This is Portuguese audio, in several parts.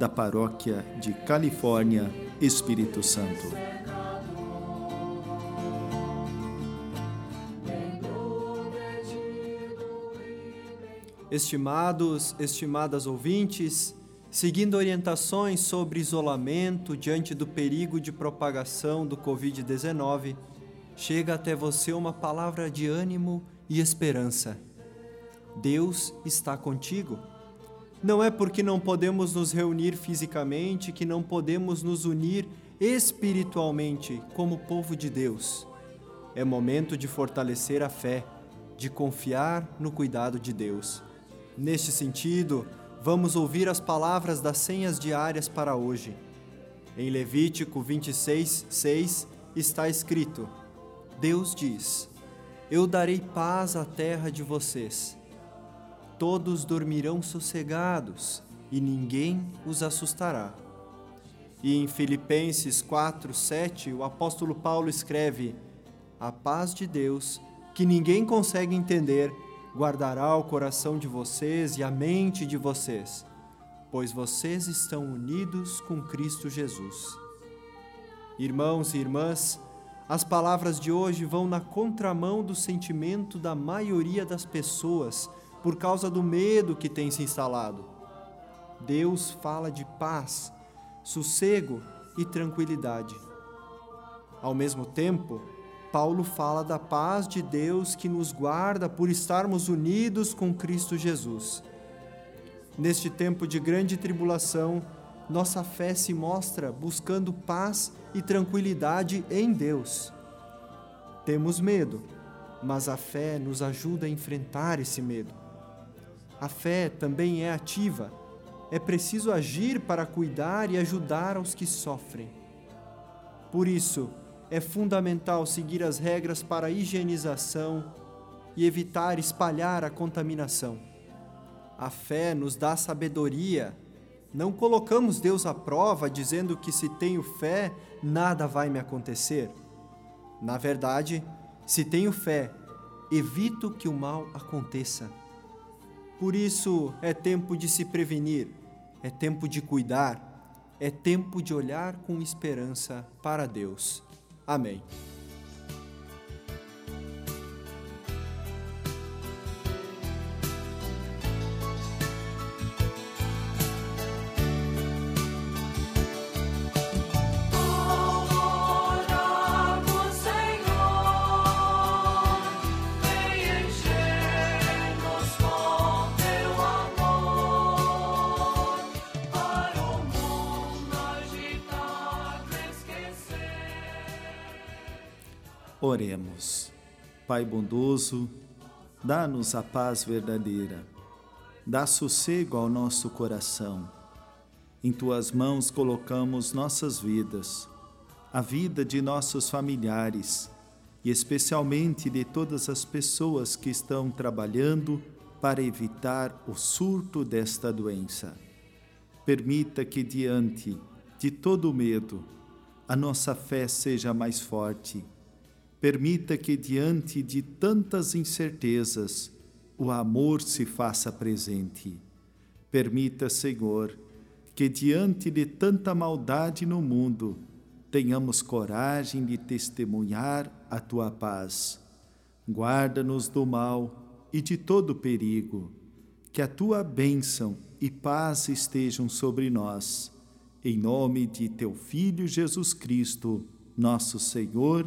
da paróquia de Califórnia, Espírito Santo. Estimados, estimadas ouvintes, seguindo orientações sobre isolamento diante do perigo de propagação do Covid-19, chega até você uma palavra de ânimo e esperança. Deus está contigo. Não é porque não podemos nos reunir fisicamente que não podemos nos unir espiritualmente como povo de Deus. É momento de fortalecer a fé, de confiar no cuidado de Deus. Neste sentido, vamos ouvir as palavras das senhas diárias para hoje. Em Levítico 26, 6 está escrito: Deus diz: Eu darei paz à terra de vocês todos dormirão sossegados e ninguém os assustará. E em Filipenses 4, 7, o apóstolo Paulo escreve: A paz de Deus, que ninguém consegue entender, guardará o coração de vocês e a mente de vocês, pois vocês estão unidos com Cristo Jesus. Irmãos e irmãs, as palavras de hoje vão na contramão do sentimento da maioria das pessoas por causa do medo que tem se instalado. Deus fala de paz, sossego e tranquilidade. Ao mesmo tempo, Paulo fala da paz de Deus que nos guarda por estarmos unidos com Cristo Jesus. Neste tempo de grande tribulação, nossa fé se mostra buscando paz e tranquilidade em Deus. Temos medo, mas a fé nos ajuda a enfrentar esse medo. A fé também é ativa. É preciso agir para cuidar e ajudar aos que sofrem. Por isso, é fundamental seguir as regras para a higienização e evitar espalhar a contaminação. A fé nos dá sabedoria. Não colocamos Deus à prova dizendo que se tenho fé, nada vai me acontecer. Na verdade, se tenho fé, evito que o mal aconteça. Por isso é tempo de se prevenir, é tempo de cuidar, é tempo de olhar com esperança para Deus. Amém. Oremos. Pai bondoso, dá-nos a paz verdadeira, dá sossego ao nosso coração. Em tuas mãos colocamos nossas vidas, a vida de nossos familiares e especialmente de todas as pessoas que estão trabalhando para evitar o surto desta doença. Permita que, diante de todo medo, a nossa fé seja mais forte Permita que, diante de tantas incertezas, o amor se faça presente. Permita, Senhor, que, diante de tanta maldade no mundo, tenhamos coragem de testemunhar a tua paz. Guarda-nos do mal e de todo perigo. Que a tua bênção e paz estejam sobre nós. Em nome de teu Filho Jesus Cristo, nosso Senhor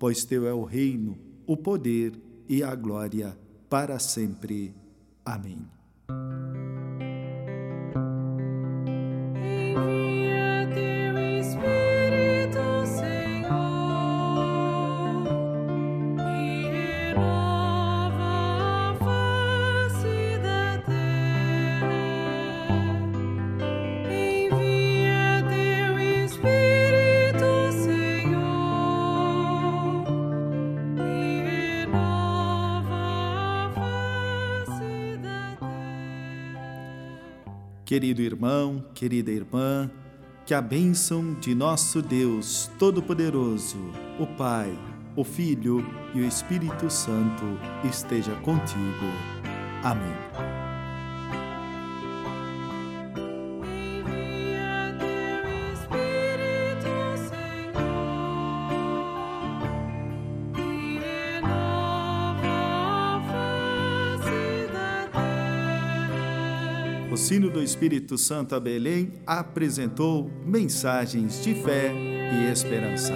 pois teu é o reino, o poder e a glória para sempre. Amém. Querido irmão, querida irmã, que a bênção de nosso Deus Todo-Poderoso, o Pai, o Filho e o Espírito Santo esteja contigo. Amém. O sino do Espírito Santo a Belém apresentou mensagens de fé e esperança.